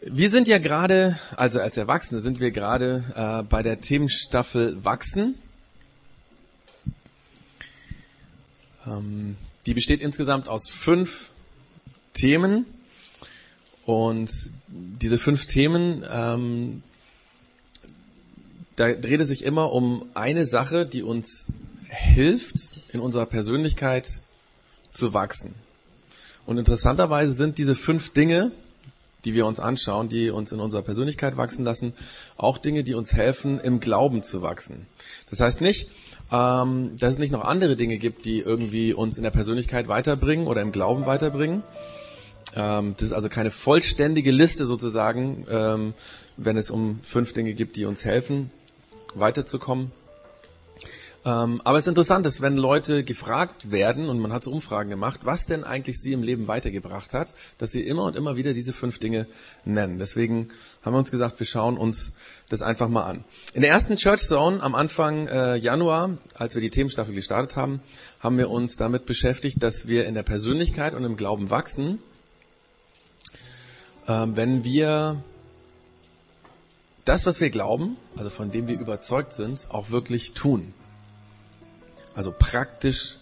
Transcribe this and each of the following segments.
Wir sind ja gerade, also als Erwachsene sind wir gerade äh, bei der Themenstaffel Wachsen. Ähm, die besteht insgesamt aus fünf Themen. Und diese fünf Themen, ähm, da dreht es sich immer um eine Sache, die uns hilft, in unserer Persönlichkeit zu wachsen. Und interessanterweise sind diese fünf Dinge, die wir uns anschauen, die uns in unserer Persönlichkeit wachsen lassen, auch Dinge, die uns helfen, im Glauben zu wachsen. Das heißt nicht, ähm, dass es nicht noch andere Dinge gibt, die irgendwie uns in der Persönlichkeit weiterbringen oder im Glauben weiterbringen. Ähm, das ist also keine vollständige Liste sozusagen, ähm, wenn es um fünf Dinge gibt, die uns helfen, weiterzukommen. Ähm, aber es ist interessant, dass wenn Leute gefragt werden, und man hat so Umfragen gemacht, was denn eigentlich sie im Leben weitergebracht hat, dass sie immer und immer wieder diese fünf Dinge nennen. Deswegen haben wir uns gesagt, wir schauen uns das einfach mal an. In der ersten Church Zone am Anfang äh, Januar, als wir die Themenstaffel gestartet haben, haben wir uns damit beschäftigt, dass wir in der Persönlichkeit und im Glauben wachsen, äh, wenn wir das, was wir glauben, also von dem wir überzeugt sind, auch wirklich tun. Also praktisch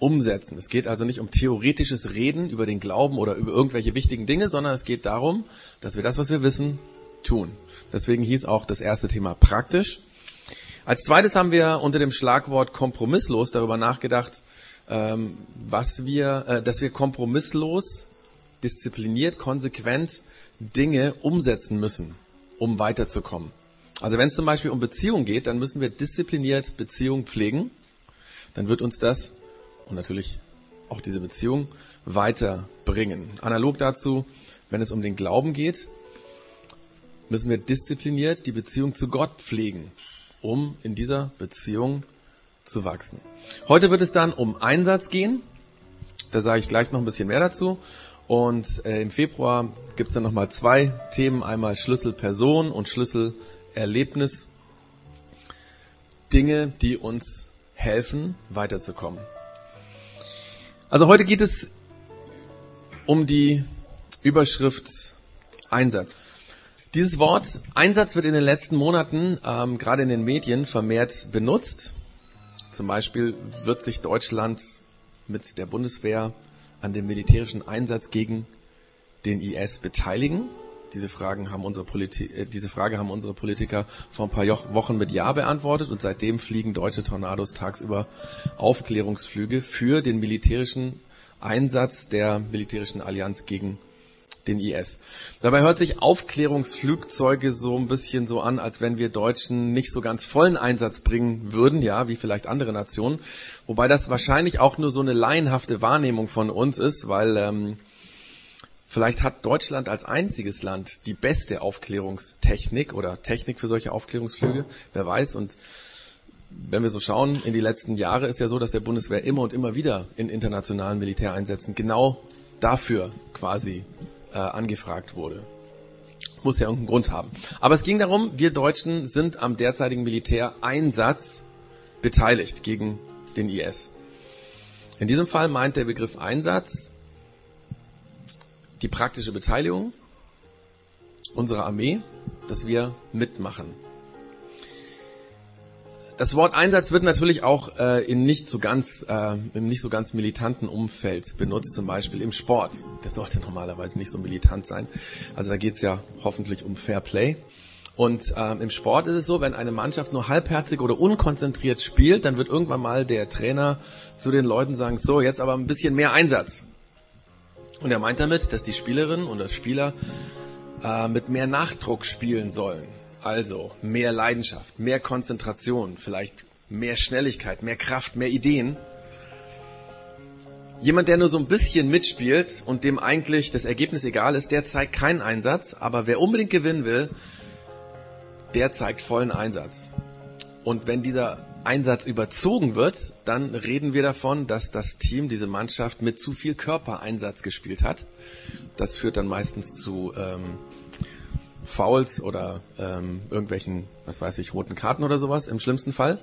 umsetzen. Es geht also nicht um theoretisches Reden über den Glauben oder über irgendwelche wichtigen Dinge, sondern es geht darum, dass wir das, was wir wissen, tun. Deswegen hieß auch das erste Thema praktisch. Als zweites haben wir unter dem Schlagwort kompromisslos darüber nachgedacht, ähm, was wir, äh, dass wir kompromisslos, diszipliniert, konsequent Dinge umsetzen müssen, um weiterzukommen. Also wenn es zum Beispiel um Beziehung geht, dann müssen wir diszipliniert Beziehung pflegen dann wird uns das und natürlich auch diese Beziehung weiterbringen. Analog dazu, wenn es um den Glauben geht, müssen wir diszipliniert die Beziehung zu Gott pflegen, um in dieser Beziehung zu wachsen. Heute wird es dann um Einsatz gehen. Da sage ich gleich noch ein bisschen mehr dazu. Und äh, im Februar gibt es dann nochmal zwei Themen. Einmal Schlüsselperson und Schlüsselerlebnis. Dinge, die uns helfen, weiterzukommen. Also heute geht es um die Überschrift Einsatz. Dieses Wort Einsatz wird in den letzten Monaten ähm, gerade in den Medien vermehrt benutzt. Zum Beispiel wird sich Deutschland mit der Bundeswehr an dem militärischen Einsatz gegen den IS beteiligen. Diese, Fragen haben unsere Politi äh, diese Frage haben unsere Politiker vor ein paar Wochen mit Ja beantwortet und seitdem fliegen deutsche Tornados tagsüber Aufklärungsflüge für den militärischen Einsatz der militärischen Allianz gegen den IS. Dabei hört sich Aufklärungsflugzeuge so ein bisschen so an, als wenn wir Deutschen nicht so ganz vollen Einsatz bringen würden, ja, wie vielleicht andere Nationen. Wobei das wahrscheinlich auch nur so eine laienhafte Wahrnehmung von uns ist, weil ähm, Vielleicht hat Deutschland als einziges Land die beste Aufklärungstechnik oder Technik für solche Aufklärungsflüge. Wer weiß. Und wenn wir so schauen, in die letzten Jahre ist ja so, dass der Bundeswehr immer und immer wieder in internationalen Militäreinsätzen genau dafür quasi äh, angefragt wurde. Muss ja irgendeinen Grund haben. Aber es ging darum, wir Deutschen sind am derzeitigen Militäreinsatz beteiligt gegen den IS. In diesem Fall meint der Begriff Einsatz die praktische Beteiligung unserer Armee, dass wir mitmachen. Das Wort Einsatz wird natürlich auch äh, in nicht so ganz, äh, im nicht so ganz militanten Umfeld benutzt, zum Beispiel im Sport. Der sollte normalerweise nicht so militant sein. Also da geht es ja hoffentlich um Fair Play. Und ähm, im Sport ist es so, wenn eine Mannschaft nur halbherzig oder unkonzentriert spielt, dann wird irgendwann mal der Trainer zu den Leuten sagen, so, jetzt aber ein bisschen mehr Einsatz. Und er meint damit, dass die Spielerin oder Spieler äh, mit mehr Nachdruck spielen sollen. Also mehr Leidenschaft, mehr Konzentration, vielleicht mehr Schnelligkeit, mehr Kraft, mehr Ideen. Jemand, der nur so ein bisschen mitspielt und dem eigentlich das Ergebnis egal ist, der zeigt keinen Einsatz. Aber wer unbedingt gewinnen will, der zeigt vollen Einsatz. Und wenn dieser Einsatz überzogen wird, dann reden wir davon, dass das Team, diese Mannschaft mit zu viel Körpereinsatz gespielt hat. Das führt dann meistens zu ähm, Fouls oder ähm, irgendwelchen, was weiß ich, roten Karten oder sowas im schlimmsten Fall.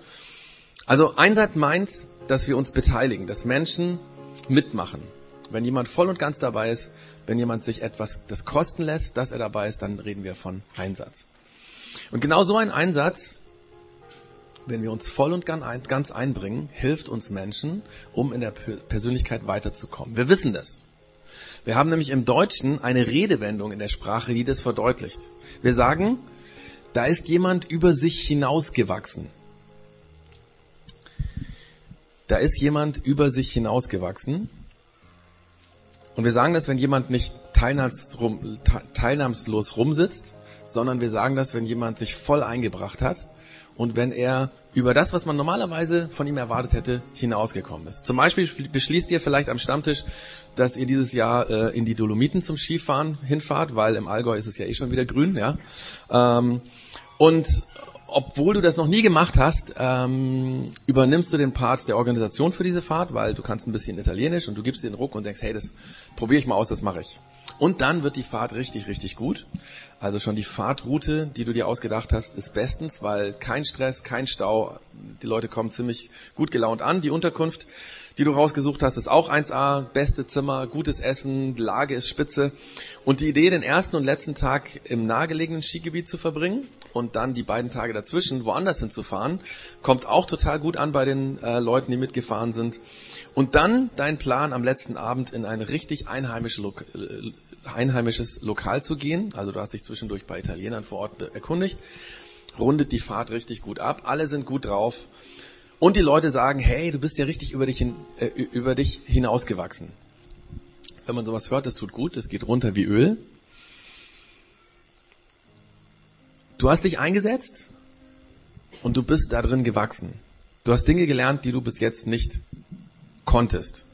Also Einsatz meint, dass wir uns beteiligen, dass Menschen mitmachen. Wenn jemand voll und ganz dabei ist, wenn jemand sich etwas das kosten lässt, dass er dabei ist, dann reden wir von Einsatz. Und genau so ein Einsatz, wenn wir uns voll und ganz einbringen, hilft uns Menschen, um in der Persönlichkeit weiterzukommen. Wir wissen das. Wir haben nämlich im Deutschen eine Redewendung in der Sprache, die das verdeutlicht. Wir sagen, da ist jemand über sich hinausgewachsen. Da ist jemand über sich hinausgewachsen. Und wir sagen das, wenn jemand nicht teilnahmslos rumsitzt, sondern wir sagen das, wenn jemand sich voll eingebracht hat und wenn er über das, was man normalerweise von ihm erwartet hätte, hinausgekommen ist. Zum Beispiel beschließt ihr vielleicht am Stammtisch, dass ihr dieses Jahr äh, in die Dolomiten zum Skifahren hinfahrt, weil im Allgäu ist es ja eh schon wieder grün, ja. Ähm, und obwohl du das noch nie gemacht hast, ähm, übernimmst du den Part der Organisation für diese Fahrt, weil du kannst ein bisschen Italienisch und du gibst den Ruck und denkst, hey, das probiere ich mal aus, das mache ich. Und dann wird die Fahrt richtig, richtig gut. Also schon die Fahrtroute, die du dir ausgedacht hast, ist bestens, weil kein Stress, kein Stau. Die Leute kommen ziemlich gut gelaunt an. Die Unterkunft, die du rausgesucht hast, ist auch 1A. Beste Zimmer, gutes Essen, Lage ist spitze. Und die Idee, den ersten und letzten Tag im nahegelegenen Skigebiet zu verbringen und dann die beiden Tage dazwischen woanders hinzufahren, kommt auch total gut an bei den äh, Leuten, die mitgefahren sind. Und dann dein Plan am letzten Abend in ein richtig einheimische Lo äh, einheimisches Lokal zu gehen. Also du hast dich zwischendurch bei Italienern vor Ort erkundigt. Rundet die Fahrt richtig gut ab. Alle sind gut drauf. Und die Leute sagen, hey, du bist ja richtig über dich, hin, äh, über dich hinausgewachsen. Wenn man sowas hört, das tut gut, das geht runter wie Öl. Du hast dich eingesetzt und du bist da drin gewachsen. Du hast Dinge gelernt, die du bis jetzt nicht konntest.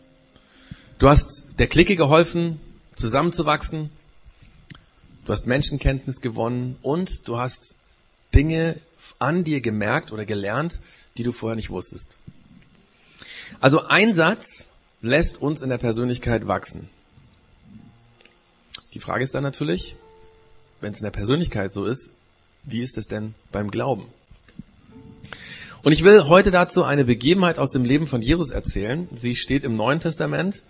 Du hast der Clique geholfen, zusammenzuwachsen. Du hast Menschenkenntnis gewonnen und du hast Dinge an dir gemerkt oder gelernt, die du vorher nicht wusstest. Also ein Satz lässt uns in der Persönlichkeit wachsen. Die Frage ist dann natürlich, wenn es in der Persönlichkeit so ist, wie ist es denn beim Glauben? Und ich will heute dazu eine Begebenheit aus dem Leben von Jesus erzählen. Sie steht im Neuen Testament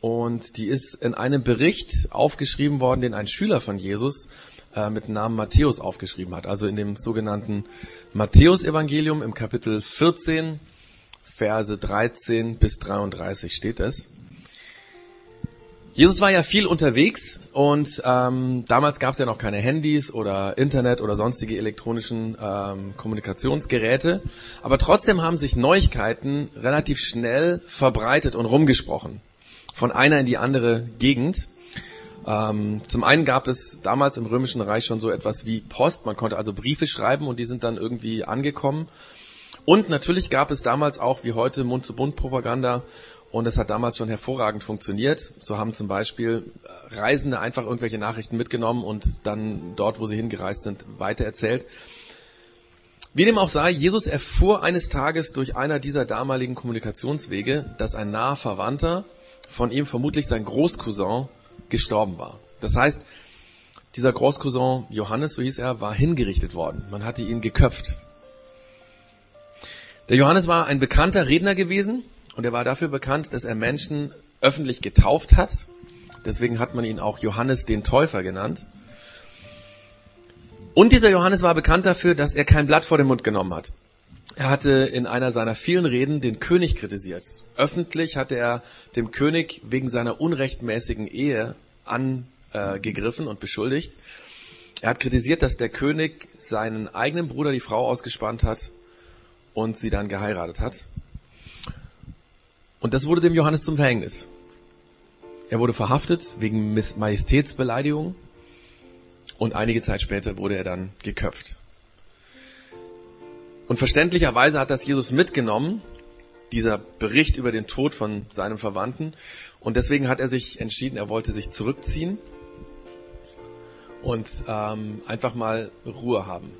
und die ist in einem Bericht aufgeschrieben worden, den ein Schüler von Jesus äh, mit Namen Matthäus aufgeschrieben hat. Also in dem sogenannten Matthäus-Evangelium im Kapitel 14, Verse 13 bis 33 steht es. Jesus war ja viel unterwegs und ähm, damals gab es ja noch keine Handys oder Internet oder sonstige elektronischen ähm, Kommunikationsgeräte, aber trotzdem haben sich Neuigkeiten relativ schnell verbreitet und rumgesprochen von einer in die andere Gegend. Ähm, zum einen gab es damals im Römischen Reich schon so etwas wie Post. Man konnte also Briefe schreiben und die sind dann irgendwie angekommen. Und natürlich gab es damals auch wie heute Mund-zu-Mund-Propaganda und es hat damals schon hervorragend funktioniert. So haben zum Beispiel Reisende einfach irgendwelche Nachrichten mitgenommen und dann dort, wo sie hingereist sind, weitererzählt. Wie dem auch sei, Jesus erfuhr eines Tages durch einer dieser damaligen Kommunikationswege, dass ein naher Verwandter von ihm vermutlich sein Großcousin gestorben war. Das heißt, dieser Großcousin Johannes, so hieß er, war hingerichtet worden. Man hatte ihn geköpft. Der Johannes war ein bekannter Redner gewesen und er war dafür bekannt, dass er Menschen öffentlich getauft hat. Deswegen hat man ihn auch Johannes den Täufer genannt. Und dieser Johannes war bekannt dafür, dass er kein Blatt vor den Mund genommen hat. Er hatte in einer seiner vielen Reden den König kritisiert. Öffentlich hatte er dem König wegen seiner unrechtmäßigen Ehe angegriffen und beschuldigt. Er hat kritisiert, dass der König seinen eigenen Bruder die Frau ausgespannt hat und sie dann geheiratet hat. Und das wurde dem Johannes zum Verhängnis. Er wurde verhaftet wegen Majestätsbeleidigung und einige Zeit später wurde er dann geköpft. Und verständlicherweise hat das Jesus mitgenommen, dieser Bericht über den Tod von seinem Verwandten. Und deswegen hat er sich entschieden, er wollte sich zurückziehen und ähm, einfach mal Ruhe haben.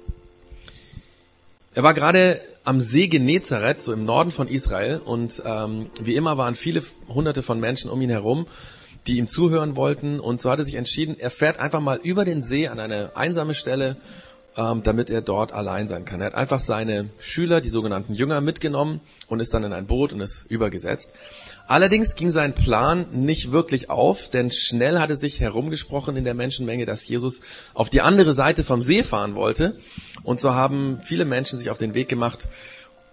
Er war gerade am See Genezareth, so im Norden von Israel, und ähm, wie immer waren viele hunderte von Menschen um ihn herum, die ihm zuhören wollten. Und so hat er sich entschieden, er fährt einfach mal über den See an eine einsame Stelle ähm, damit er dort allein sein kann. Er hat einfach seine Schüler, die sogenannten Jünger, mitgenommen und ist dann in ein Boot und ist übergesetzt. Allerdings ging sein Plan nicht wirklich auf, denn schnell hatte sich herumgesprochen in der Menschenmenge, dass Jesus auf die andere Seite vom See fahren wollte. Und so haben viele Menschen sich auf den Weg gemacht,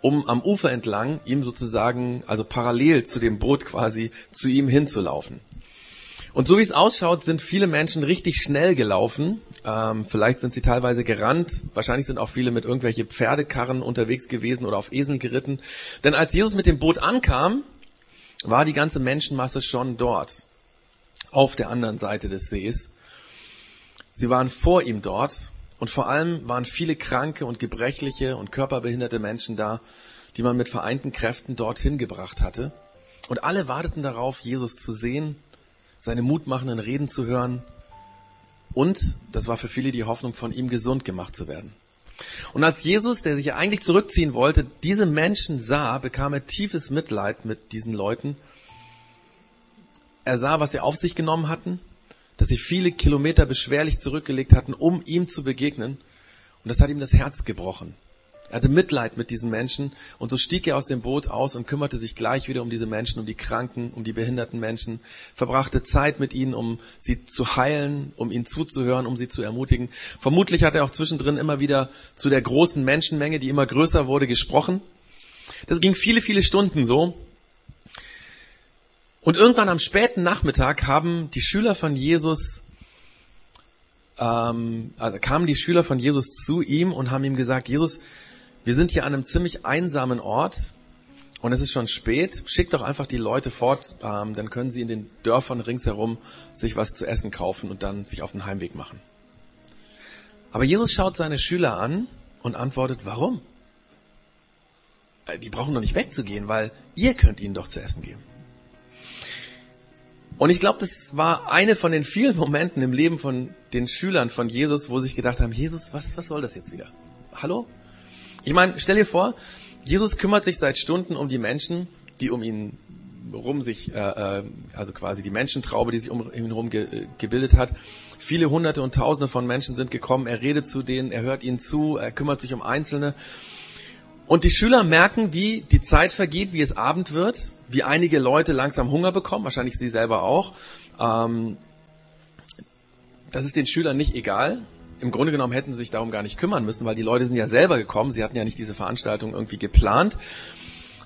um am Ufer entlang ihm sozusagen, also parallel zu dem Boot quasi, zu ihm hinzulaufen. Und so wie es ausschaut, sind viele Menschen richtig schnell gelaufen. Ähm, vielleicht sind sie teilweise gerannt. Wahrscheinlich sind auch viele mit irgendwelche Pferdekarren unterwegs gewesen oder auf Esel geritten. Denn als Jesus mit dem Boot ankam, war die ganze Menschenmasse schon dort, auf der anderen Seite des Sees. Sie waren vor ihm dort und vor allem waren viele kranke und gebrechliche und körperbehinderte Menschen da, die man mit vereinten Kräften dorthin gebracht hatte. Und alle warteten darauf, Jesus zu sehen, seine mutmachenden Reden zu hören und, das war für viele die Hoffnung, von ihm gesund gemacht zu werden. Und als Jesus, der sich eigentlich zurückziehen wollte, diese Menschen sah, bekam er tiefes Mitleid mit diesen Leuten. Er sah, was sie auf sich genommen hatten, dass sie viele Kilometer beschwerlich zurückgelegt hatten, um ihm zu begegnen. Und das hat ihm das Herz gebrochen. Er hatte Mitleid mit diesen Menschen und so stieg er aus dem Boot aus und kümmerte sich gleich wieder um diese Menschen, um die Kranken, um die behinderten Menschen, verbrachte Zeit mit ihnen, um sie zu heilen, um ihnen zuzuhören, um sie zu ermutigen. Vermutlich hat er auch zwischendrin immer wieder zu der großen Menschenmenge, die immer größer wurde, gesprochen. Das ging viele, viele Stunden so. Und irgendwann am späten Nachmittag haben die Schüler von Jesus ähm, also kamen die Schüler von Jesus zu ihm und haben ihm gesagt, Jesus, wir sind hier an einem ziemlich einsamen Ort und es ist schon spät. Schickt doch einfach die Leute fort, ähm, dann können sie in den Dörfern ringsherum sich was zu essen kaufen und dann sich auf den Heimweg machen. Aber Jesus schaut seine Schüler an und antwortet, warum? Äh, die brauchen doch nicht wegzugehen, weil ihr könnt ihnen doch zu essen geben. Und ich glaube, das war eine von den vielen Momenten im Leben von den Schülern von Jesus, wo sie sich gedacht haben, Jesus, was, was soll das jetzt wieder? Hallo? Ich meine, stell dir vor, Jesus kümmert sich seit Stunden um die Menschen, die um ihn rum sich, äh, äh also quasi die Menschentraube, die sich um ihn herum ge, äh, gebildet hat. Viele Hunderte und Tausende von Menschen sind gekommen. Er redet zu denen, er hört ihnen zu, er kümmert sich um Einzelne. Und die Schüler merken, wie die Zeit vergeht, wie es Abend wird, wie einige Leute langsam Hunger bekommen, wahrscheinlich sie selber auch. Ähm, das ist den Schülern nicht egal im Grunde genommen hätten sie sich darum gar nicht kümmern müssen, weil die Leute sind ja selber gekommen. Sie hatten ja nicht diese Veranstaltung irgendwie geplant.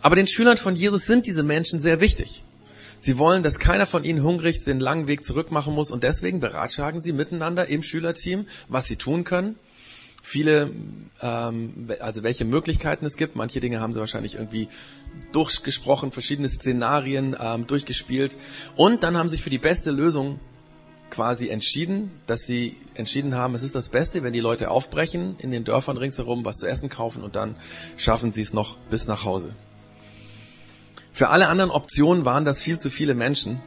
Aber den Schülern von Jesus sind diese Menschen sehr wichtig. Sie wollen, dass keiner von ihnen hungrig den langen Weg zurück machen muss und deswegen beratschlagen sie miteinander im Schülerteam, was sie tun können. Viele, ähm, also welche Möglichkeiten es gibt. Manche Dinge haben sie wahrscheinlich irgendwie durchgesprochen, verschiedene Szenarien ähm, durchgespielt und dann haben sich für die beste Lösung quasi entschieden, dass sie entschieden haben, es ist das Beste, wenn die Leute aufbrechen, in den Dörfern ringsherum was zu essen kaufen und dann schaffen sie es noch bis nach Hause. Für alle anderen Optionen waren das viel zu viele Menschen.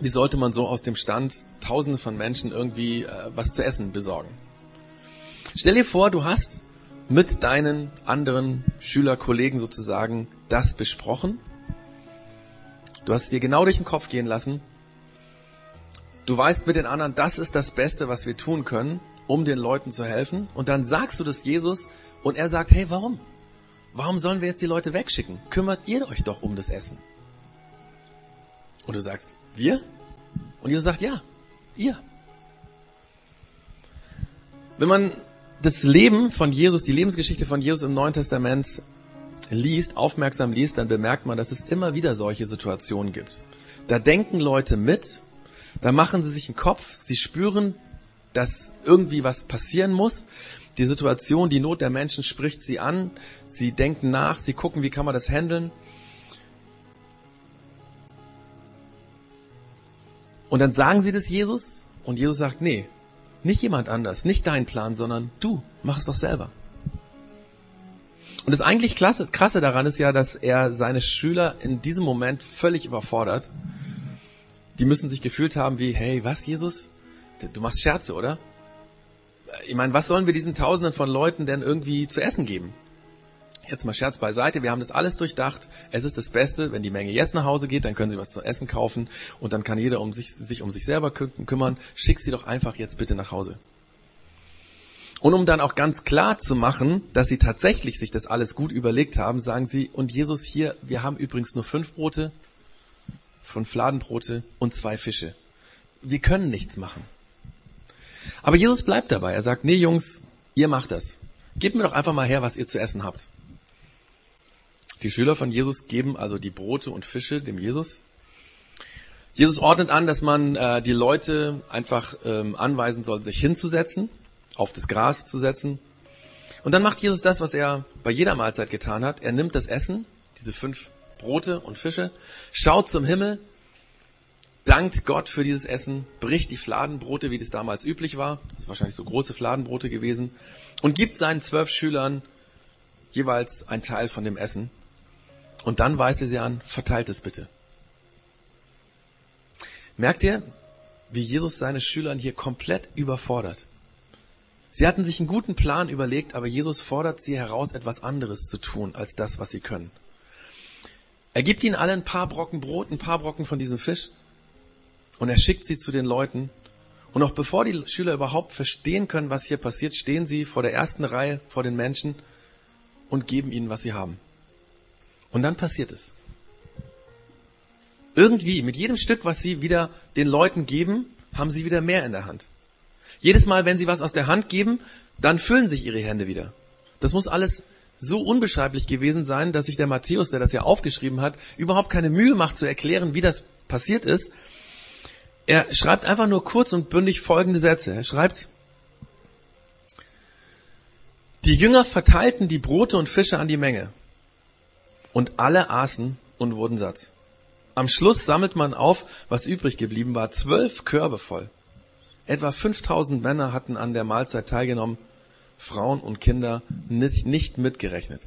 Wie sollte man so aus dem Stand Tausende von Menschen irgendwie äh, was zu essen besorgen? Stell dir vor, du hast mit deinen anderen Schülerkollegen sozusagen das besprochen. Du hast es dir genau durch den Kopf gehen lassen Du weißt mit den anderen, das ist das Beste, was wir tun können, um den Leuten zu helfen. Und dann sagst du das Jesus und er sagt, hey, warum? Warum sollen wir jetzt die Leute wegschicken? Kümmert ihr euch doch um das Essen. Und du sagst, wir? Und Jesus sagt, ja, ihr. Wenn man das Leben von Jesus, die Lebensgeschichte von Jesus im Neuen Testament liest, aufmerksam liest, dann bemerkt man, dass es immer wieder solche Situationen gibt. Da denken Leute mit da machen sie sich einen Kopf, sie spüren, dass irgendwie was passieren muss. Die Situation, die Not der Menschen spricht sie an, sie denken nach, sie gucken, wie kann man das handeln. Und dann sagen sie das Jesus und Jesus sagt, nee, nicht jemand anders, nicht dein Plan, sondern du, mach es doch selber. Und das eigentlich klasse, krasse daran ist ja, dass er seine Schüler in diesem Moment völlig überfordert die müssen sich gefühlt haben wie, hey, was, Jesus? Du machst Scherze, oder? Ich meine, was sollen wir diesen Tausenden von Leuten denn irgendwie zu essen geben? Jetzt mal Scherz beiseite, wir haben das alles durchdacht. Es ist das Beste, wenn die Menge jetzt nach Hause geht, dann können sie was zu essen kaufen und dann kann jeder um sich, sich um sich selber kümmern. Schick sie doch einfach jetzt bitte nach Hause. Und um dann auch ganz klar zu machen, dass sie tatsächlich sich das alles gut überlegt haben, sagen sie, und Jesus hier, wir haben übrigens nur fünf Brote von Fladenbrote und zwei Fische. Wir können nichts machen. Aber Jesus bleibt dabei. Er sagt, nee Jungs, ihr macht das. Gebt mir doch einfach mal her, was ihr zu essen habt. Die Schüler von Jesus geben also die Brote und Fische dem Jesus. Jesus ordnet an, dass man äh, die Leute einfach ähm, anweisen soll, sich hinzusetzen, auf das Gras zu setzen. Und dann macht Jesus das, was er bei jeder Mahlzeit getan hat. Er nimmt das Essen, diese fünf Brote und Fische, schaut zum Himmel, dankt Gott für dieses Essen, bricht die Fladenbrote, wie das damals üblich war, das sind wahrscheinlich so große Fladenbrote gewesen, und gibt seinen zwölf Schülern jeweils ein Teil von dem Essen. Und dann weist er sie an, verteilt es bitte. Merkt ihr, wie Jesus seine Schülern hier komplett überfordert? Sie hatten sich einen guten Plan überlegt, aber Jesus fordert sie heraus, etwas anderes zu tun als das, was sie können. Er gibt ihnen alle ein paar Brocken Brot, ein paar Brocken von diesem Fisch und er schickt sie zu den Leuten. Und noch bevor die Schüler überhaupt verstehen können, was hier passiert, stehen sie vor der ersten Reihe, vor den Menschen und geben ihnen, was sie haben. Und dann passiert es. Irgendwie, mit jedem Stück, was sie wieder den Leuten geben, haben sie wieder mehr in der Hand. Jedes Mal, wenn sie was aus der Hand geben, dann füllen sich ihre Hände wieder. Das muss alles so unbeschreiblich gewesen sein, dass sich der Matthäus, der das ja aufgeschrieben hat, überhaupt keine Mühe macht zu erklären, wie das passiert ist. Er schreibt einfach nur kurz und bündig folgende Sätze. Er schreibt, die Jünger verteilten die Brote und Fische an die Menge und alle aßen und wurden satt. Am Schluss sammelt man auf, was übrig geblieben war, zwölf Körbe voll. Etwa 5000 Männer hatten an der Mahlzeit teilgenommen, Frauen und Kinder nicht, nicht mitgerechnet.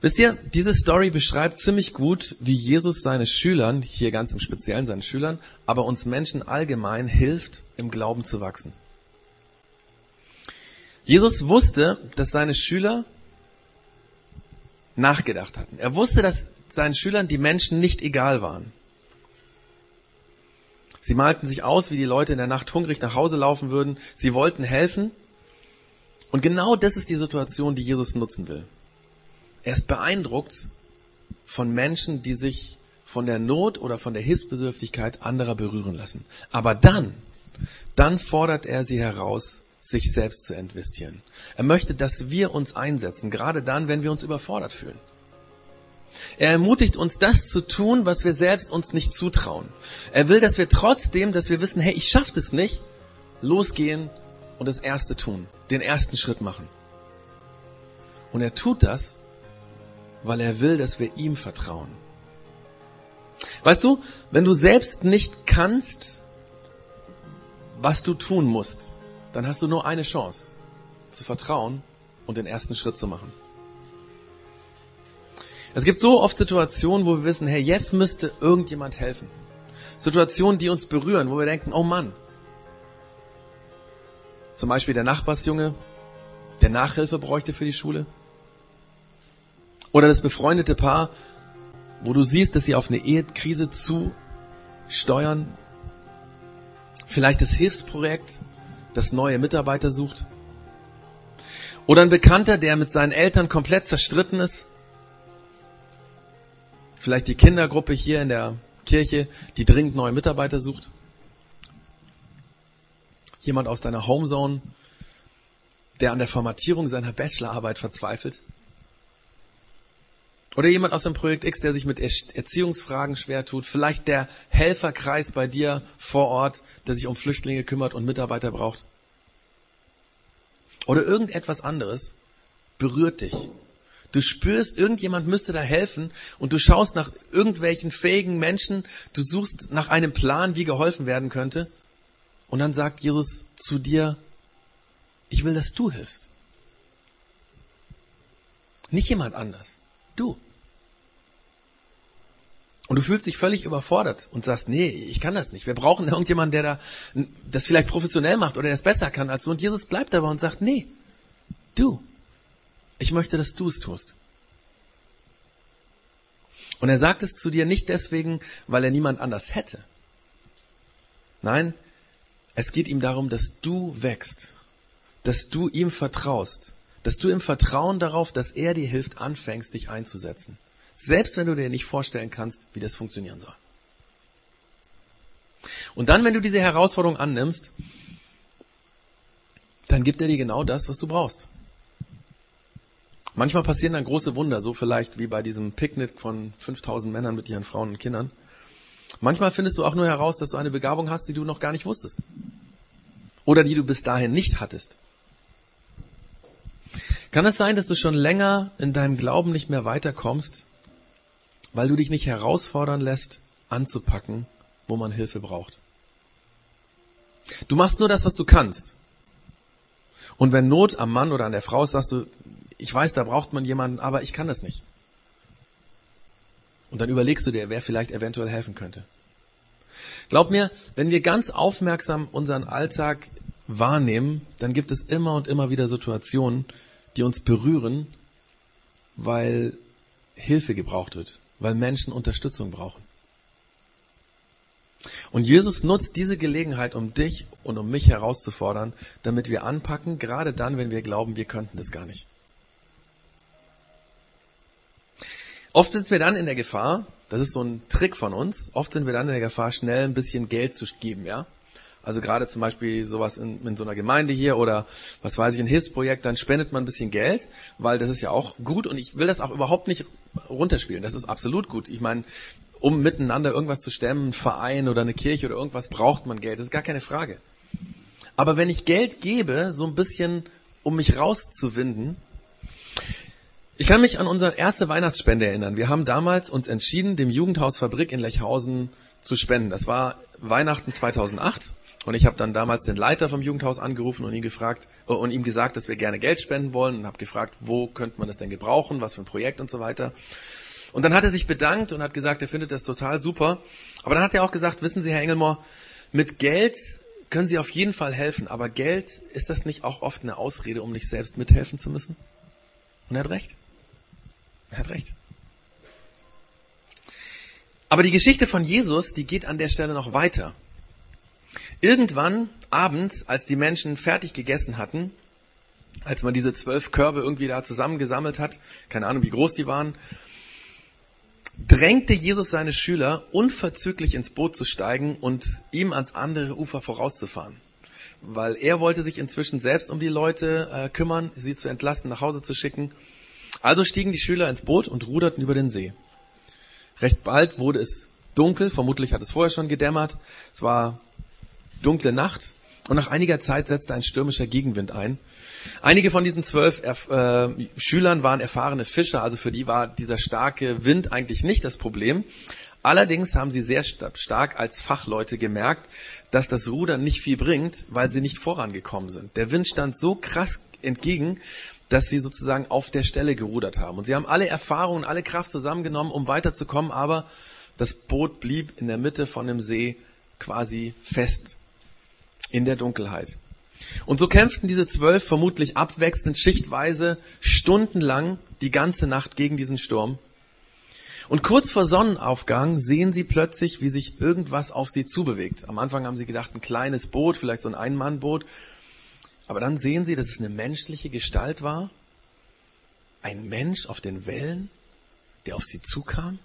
Wisst ihr, diese Story beschreibt ziemlich gut, wie Jesus seine Schülern, hier ganz im Speziellen seinen Schülern, aber uns Menschen allgemein hilft, im Glauben zu wachsen. Jesus wusste, dass seine Schüler nachgedacht hatten. Er wusste, dass seinen Schülern die Menschen nicht egal waren. Sie malten sich aus, wie die Leute in der Nacht hungrig nach Hause laufen würden. Sie wollten helfen. Und genau das ist die Situation, die Jesus nutzen will. Er ist beeindruckt von Menschen, die sich von der Not oder von der Hilfsbedürftigkeit anderer berühren lassen. Aber dann, dann fordert er sie heraus, sich selbst zu investieren. Er möchte, dass wir uns einsetzen, gerade dann, wenn wir uns überfordert fühlen. Er ermutigt uns, das zu tun, was wir selbst uns nicht zutrauen. Er will, dass wir trotzdem, dass wir wissen, hey, ich schaffe das nicht, losgehen und das Erste tun, den ersten Schritt machen. Und er tut das, weil er will, dass wir ihm vertrauen. Weißt du, wenn du selbst nicht kannst, was du tun musst, dann hast du nur eine Chance, zu vertrauen und den ersten Schritt zu machen. Es gibt so oft Situationen, wo wir wissen, hey, jetzt müsste irgendjemand helfen. Situationen, die uns berühren, wo wir denken, oh Mann. Zum Beispiel der Nachbarsjunge, der Nachhilfe bräuchte für die Schule. Oder das befreundete Paar, wo du siehst, dass sie auf eine Ehekrise zu steuern. Vielleicht das Hilfsprojekt, das neue Mitarbeiter sucht. Oder ein Bekannter, der mit seinen Eltern komplett zerstritten ist Vielleicht die Kindergruppe hier in der Kirche, die dringend neue Mitarbeiter sucht. Jemand aus deiner Homezone, der an der Formatierung seiner Bachelorarbeit verzweifelt. Oder jemand aus dem Projekt X, der sich mit Erziehungsfragen schwer tut. Vielleicht der Helferkreis bei dir vor Ort, der sich um Flüchtlinge kümmert und Mitarbeiter braucht. Oder irgendetwas anderes berührt dich Du spürst, irgendjemand müsste da helfen und du schaust nach irgendwelchen fähigen Menschen, du suchst nach einem Plan, wie geholfen werden könnte. Und dann sagt Jesus zu dir, ich will, dass du hilfst. Nicht jemand anders. Du. Und du fühlst dich völlig überfordert und sagst, nee, ich kann das nicht. Wir brauchen irgendjemanden, der da das vielleicht professionell macht oder der es besser kann als du. Und Jesus bleibt aber und sagt, nee, du. Ich möchte, dass du es tust. Und er sagt es zu dir nicht deswegen, weil er niemand anders hätte. Nein, es geht ihm darum, dass du wächst, dass du ihm vertraust, dass du im Vertrauen darauf, dass er dir hilft, anfängst, dich einzusetzen, Selbst wenn du dir nicht vorstellen kannst, wie das funktionieren soll. Und dann, wenn du diese Herausforderung annimmst, dann gibt er dir genau das, was du brauchst. Manchmal passieren dann große Wunder, so vielleicht wie bei diesem Picknick von 5000 Männern mit ihren Frauen und Kindern. Manchmal findest du auch nur heraus, dass du eine Begabung hast, die du noch gar nicht wusstest. Oder die du bis dahin nicht hattest. Kann es sein, dass du schon länger in deinem Glauben nicht mehr weiterkommst, weil du dich nicht herausfordern lässt, anzupacken, wo man Hilfe braucht? Du machst nur das, was du kannst. Und wenn Not am Mann oder an der Frau ist, sagst du, ich weiß, da braucht man jemanden, aber ich kann das nicht. Und dann überlegst du dir, wer vielleicht eventuell helfen könnte. Glaub mir, wenn wir ganz aufmerksam unseren Alltag wahrnehmen, dann gibt es immer und immer wieder Situationen, die uns berühren, weil Hilfe gebraucht wird, weil Menschen Unterstützung brauchen. Und Jesus nutzt diese Gelegenheit, um dich und um mich herauszufordern, damit wir anpacken, gerade dann, wenn wir glauben, wir könnten das gar nicht. Oft sind wir dann in der Gefahr, das ist so ein Trick von uns, oft sind wir dann in der Gefahr, schnell ein bisschen Geld zu geben, ja. Also gerade zum Beispiel sowas in, in so einer Gemeinde hier oder was weiß ich, ein Hilfsprojekt, dann spendet man ein bisschen Geld, weil das ist ja auch gut und ich will das auch überhaupt nicht runterspielen. Das ist absolut gut. Ich meine, um miteinander irgendwas zu stemmen, ein Verein oder eine Kirche oder irgendwas, braucht man Geld. Das ist gar keine Frage. Aber wenn ich Geld gebe, so ein bisschen, um mich rauszuwinden, ich kann mich an unsere erste Weihnachtsspende erinnern. Wir haben damals uns entschieden, dem Jugendhaus Fabrik in Lechhausen zu spenden. Das war Weihnachten 2008. Und ich habe dann damals den Leiter vom Jugendhaus angerufen und ihn gefragt äh, und ihm gesagt, dass wir gerne Geld spenden wollen und habe gefragt, wo könnte man das denn gebrauchen, was für ein Projekt und so weiter. Und dann hat er sich bedankt und hat gesagt, er findet das total super. Aber dann hat er auch gesagt, wissen Sie, Herr Engelmohr, mit Geld können Sie auf jeden Fall helfen, aber Geld, ist das nicht auch oft eine Ausrede, um nicht selbst mithelfen zu müssen? Und er hat recht. Er hat recht. Aber die Geschichte von Jesus, die geht an der Stelle noch weiter. Irgendwann abends, als die Menschen fertig gegessen hatten, als man diese zwölf Körbe irgendwie da zusammengesammelt hat, keine Ahnung, wie groß die waren, drängte Jesus seine Schüler, unverzüglich ins Boot zu steigen und ihm ans andere Ufer vorauszufahren. Weil er wollte sich inzwischen selbst um die Leute äh, kümmern, sie zu entlassen, nach Hause zu schicken. Also stiegen die Schüler ins Boot und ruderten über den See. Recht bald wurde es dunkel, vermutlich hat es vorher schon gedämmert. Es war dunkle Nacht und nach einiger Zeit setzte ein stürmischer Gegenwind ein. Einige von diesen zwölf äh, Schülern waren erfahrene Fischer, also für die war dieser starke Wind eigentlich nicht das Problem. Allerdings haben sie sehr stark als Fachleute gemerkt, dass das Rudern nicht viel bringt, weil sie nicht vorangekommen sind. Der Wind stand so krass entgegen, dass sie sozusagen auf der Stelle gerudert haben. Und sie haben alle Erfahrungen, alle Kraft zusammengenommen, um weiterzukommen, aber das Boot blieb in der Mitte von dem See quasi fest in der Dunkelheit. Und so kämpften diese zwölf vermutlich abwechselnd, schichtweise, stundenlang, die ganze Nacht gegen diesen Sturm. Und kurz vor Sonnenaufgang sehen sie plötzlich, wie sich irgendwas auf sie zubewegt. Am Anfang haben sie gedacht, ein kleines Boot, vielleicht so ein Einmannboot. Aber dann sehen sie, dass es eine menschliche Gestalt war. Ein Mensch auf den Wellen, der auf sie zukam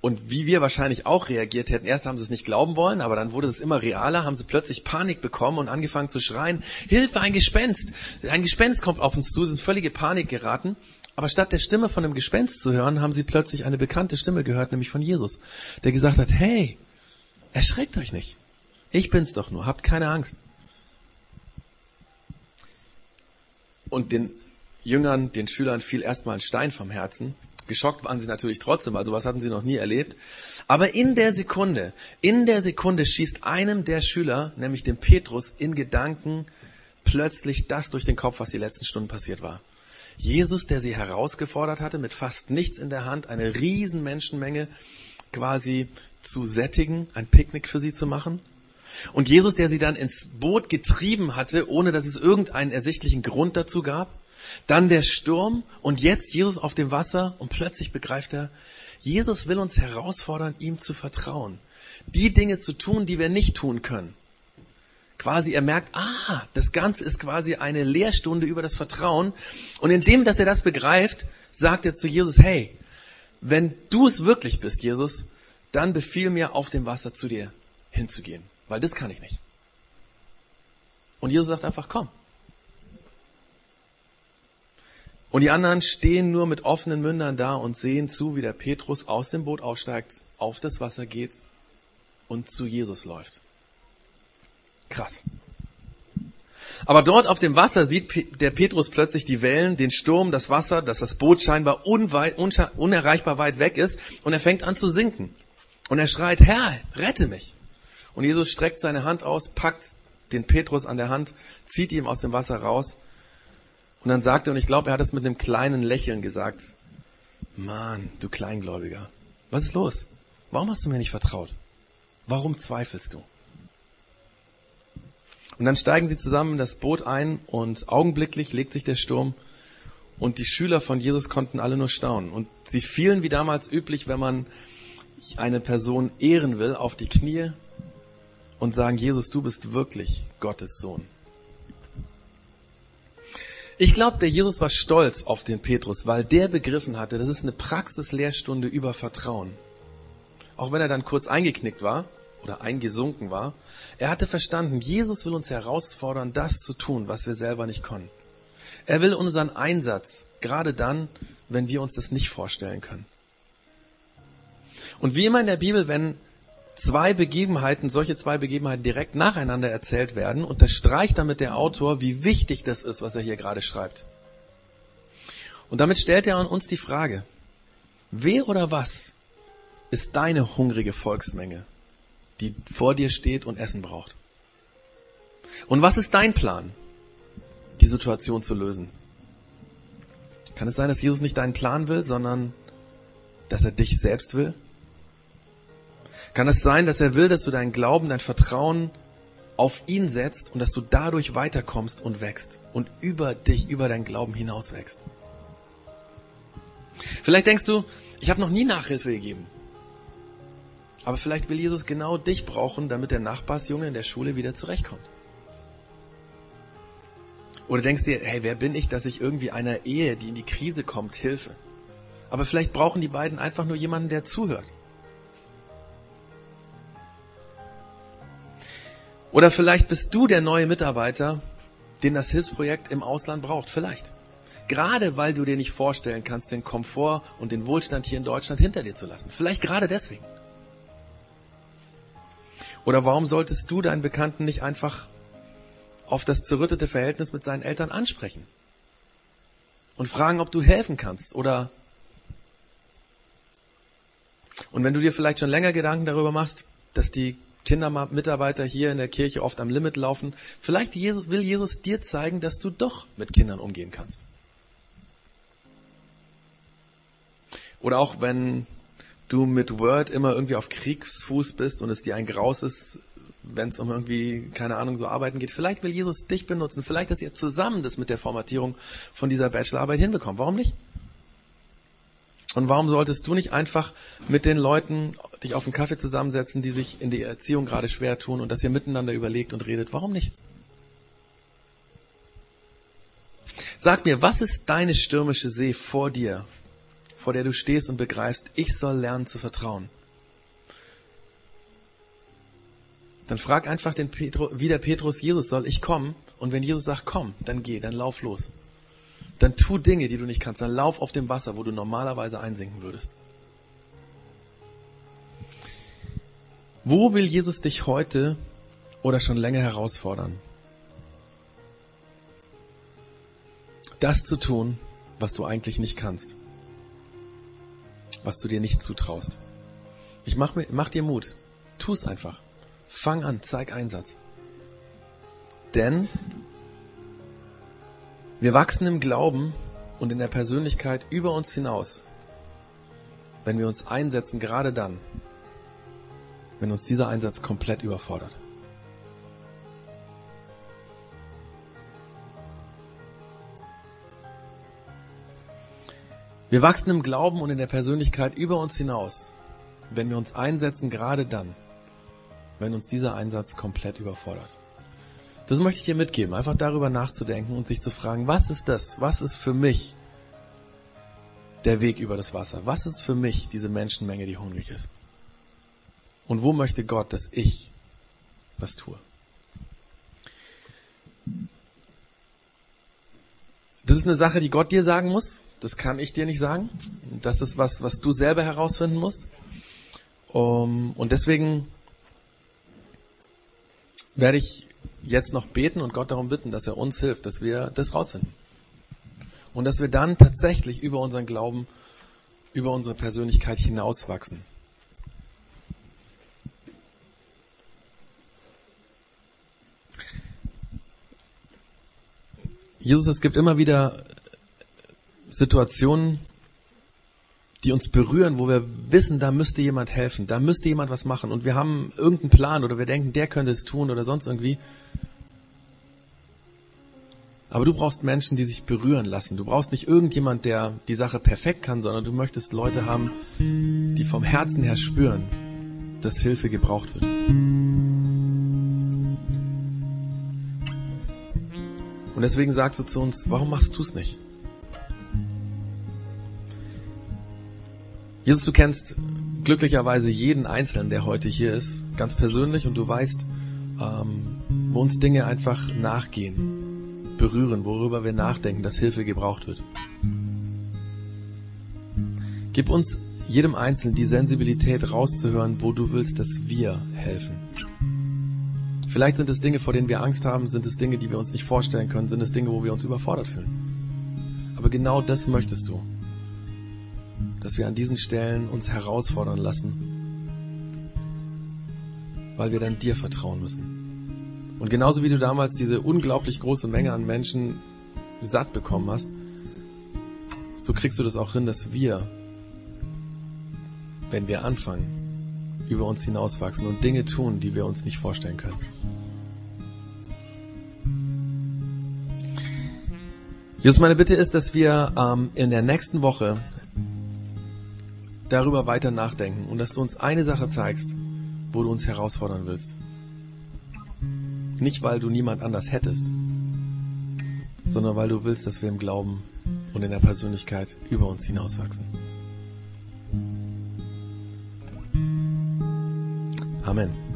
und wie wir wahrscheinlich auch reagiert hätten. Erst haben sie es nicht glauben wollen, aber dann wurde es immer realer, haben sie plötzlich Panik bekommen und angefangen zu schreien, Hilfe, ein Gespenst! Ein Gespenst kommt auf uns zu, sind völlige Panik geraten. Aber statt der Stimme von einem Gespenst zu hören, haben sie plötzlich eine bekannte Stimme gehört, nämlich von Jesus, der gesagt hat, hey, erschreckt euch nicht. Ich bin's doch nur, habt keine Angst. Und den Jüngern, den Schülern fiel erstmal ein Stein vom Herzen Geschockt waren sie natürlich trotzdem, also was hatten sie noch nie erlebt. Aber in der Sekunde, in der Sekunde schießt einem der Schüler, nämlich dem Petrus, in Gedanken plötzlich das durch den Kopf, was die letzten Stunden passiert war. Jesus, der sie herausgefordert hatte, mit fast nichts in der Hand, eine riesen Menschenmenge quasi zu sättigen, ein Picknick für sie zu machen. Und Jesus, der sie dann ins Boot getrieben hatte, ohne dass es irgendeinen ersichtlichen Grund dazu gab. Dann der Sturm und jetzt Jesus auf dem Wasser und plötzlich begreift er, Jesus will uns herausfordern, ihm zu vertrauen. Die Dinge zu tun, die wir nicht tun können. Quasi er merkt, ah, das Ganze ist quasi eine Lehrstunde über das Vertrauen. Und indem, dass er das begreift, sagt er zu Jesus, hey, wenn du es wirklich bist, Jesus, dann befiehl mir auf dem Wasser zu dir hinzugehen, weil das kann ich nicht. Und Jesus sagt einfach, komm. Und die anderen stehen nur mit offenen Mündern da und sehen zu, wie der Petrus aus dem Boot aussteigt, auf das Wasser geht und zu Jesus läuft. Krass. Aber dort auf dem Wasser sieht der Petrus plötzlich die Wellen, den Sturm, das Wasser, dass das Boot scheinbar unweit, unerreichbar weit weg ist und er fängt an zu sinken. Und er schreit, Herr, rette mich. Und Jesus streckt seine Hand aus, packt den Petrus an der Hand, zieht ihm aus dem Wasser raus. Und dann sagt er, und ich glaube, er hat es mit einem kleinen Lächeln gesagt, Mann, du Kleingläubiger, was ist los? Warum hast du mir nicht vertraut? Warum zweifelst du? Und dann steigen sie zusammen in das Boot ein und augenblicklich legt sich der Sturm und die Schüler von Jesus konnten alle nur staunen. Und sie fielen wie damals üblich, wenn man eine Person ehren will, auf die Knie und sagen, Jesus, du bist wirklich Gottes Sohn. Ich glaube, der Jesus war stolz auf den Petrus, weil der begriffen hatte, das ist eine Praxislehrstunde über Vertrauen. Auch wenn er dann kurz eingeknickt war oder eingesunken war, er hatte verstanden, Jesus will uns herausfordern, das zu tun, was wir selber nicht können. Er will unseren Einsatz, gerade dann, wenn wir uns das nicht vorstellen können. Und wie immer in der Bibel, wenn zwei Begebenheiten, solche zwei Begebenheiten direkt nacheinander erzählt werden, unterstreicht damit der Autor, wie wichtig das ist, was er hier gerade schreibt. Und damit stellt er an uns die Frage, wer oder was ist deine hungrige Volksmenge, die vor dir steht und Essen braucht? Und was ist dein Plan, die Situation zu lösen? Kann es sein, dass Jesus nicht deinen Plan will, sondern dass er dich selbst will? Kann es sein, dass er will, dass du deinen Glauben, dein Vertrauen auf ihn setzt und dass du dadurch weiterkommst und wächst und über dich, über deinen Glauben hinaus wächst? Vielleicht denkst du, ich habe noch nie Nachhilfe gegeben. Aber vielleicht will Jesus genau dich brauchen, damit der Nachbarsjunge in der Schule wieder zurechtkommt. Oder denkst dir, hey, wer bin ich, dass ich irgendwie einer Ehe, die in die Krise kommt, Hilfe? Aber vielleicht brauchen die beiden einfach nur jemanden, der zuhört. Oder vielleicht bist du der neue Mitarbeiter, den das Hilfsprojekt im Ausland braucht. Vielleicht. Gerade weil du dir nicht vorstellen kannst, den Komfort und den Wohlstand hier in Deutschland hinter dir zu lassen. Vielleicht gerade deswegen. Oder warum solltest du deinen Bekannten nicht einfach auf das zerrüttete Verhältnis mit seinen Eltern ansprechen? Und fragen, ob du helfen kannst oder und wenn du dir vielleicht schon länger Gedanken darüber machst, dass die Kindermitarbeiter hier in der Kirche oft am Limit laufen. Vielleicht will Jesus dir zeigen, dass du doch mit Kindern umgehen kannst. Oder auch wenn du mit Word immer irgendwie auf Kriegsfuß bist und es dir ein Graus ist, wenn es um irgendwie, keine Ahnung, so Arbeiten geht. Vielleicht will Jesus dich benutzen. Vielleicht, dass ihr zusammen das mit der Formatierung von dieser Bachelorarbeit hinbekommt. Warum nicht? Und warum solltest du nicht einfach mit den Leuten dich auf einen Kaffee zusammensetzen, die sich in der Erziehung gerade schwer tun und dass ihr miteinander überlegt und redet? Warum nicht? Sag mir, was ist deine stürmische See vor dir, vor der du stehst und begreifst, ich soll lernen zu vertrauen? Dann frag einfach den Petru, wie der Petrus, Jesus, soll ich kommen? Und wenn Jesus sagt, komm, dann geh, dann lauf los dann tu Dinge, die du nicht kannst. Dann lauf auf dem Wasser, wo du normalerweise einsinken würdest. Wo will Jesus dich heute oder schon länger herausfordern? Das zu tun, was du eigentlich nicht kannst. Was du dir nicht zutraust. Ich mach, mir, mach dir Mut. Tu es einfach. Fang an, zeig Einsatz. Denn wir wachsen im Glauben und in der Persönlichkeit über uns hinaus, wenn wir uns einsetzen, gerade dann, wenn uns dieser Einsatz komplett überfordert. Wir wachsen im Glauben und in der Persönlichkeit über uns hinaus, wenn wir uns einsetzen, gerade dann, wenn uns dieser Einsatz komplett überfordert. Das möchte ich dir mitgeben, einfach darüber nachzudenken und sich zu fragen, was ist das? Was ist für mich der Weg über das Wasser? Was ist für mich diese Menschenmenge, die hungrig ist? Und wo möchte Gott, dass ich was tue? Das ist eine Sache, die Gott dir sagen muss. Das kann ich dir nicht sagen. Das ist was, was du selber herausfinden musst. Um, und deswegen werde ich jetzt noch beten und Gott darum bitten, dass er uns hilft, dass wir das rausfinden. Und dass wir dann tatsächlich über unseren Glauben, über unsere Persönlichkeit hinauswachsen. Jesus, es gibt immer wieder Situationen, die uns berühren, wo wir wissen, da müsste jemand helfen, da müsste jemand was machen und wir haben irgendeinen Plan oder wir denken, der könnte es tun oder sonst irgendwie. Aber du brauchst Menschen, die sich berühren lassen. Du brauchst nicht irgendjemand, der die Sache perfekt kann, sondern du möchtest Leute haben, die vom Herzen her spüren, dass Hilfe gebraucht wird. Und deswegen sagst du zu uns, warum machst du es nicht? Jesus, du kennst glücklicherweise jeden Einzelnen, der heute hier ist, ganz persönlich und du weißt, ähm, wo uns Dinge einfach nachgehen, berühren, worüber wir nachdenken, dass Hilfe gebraucht wird. Gib uns jedem Einzelnen die Sensibilität rauszuhören, wo du willst, dass wir helfen. Vielleicht sind es Dinge, vor denen wir Angst haben, sind es Dinge, die wir uns nicht vorstellen können, sind es Dinge, wo wir uns überfordert fühlen. Aber genau das möchtest du dass wir an diesen Stellen uns herausfordern lassen, weil wir dann dir vertrauen müssen. Und genauso wie du damals diese unglaublich große Menge an Menschen satt bekommen hast, so kriegst du das auch hin, dass wir, wenn wir anfangen, über uns hinauswachsen und Dinge tun, die wir uns nicht vorstellen können. Jesus, meine Bitte ist, dass wir ähm, in der nächsten Woche darüber weiter nachdenken und dass du uns eine Sache zeigst, wo du uns herausfordern willst. Nicht, weil du niemand anders hättest, sondern weil du willst, dass wir im Glauben und in der Persönlichkeit über uns hinauswachsen. Amen.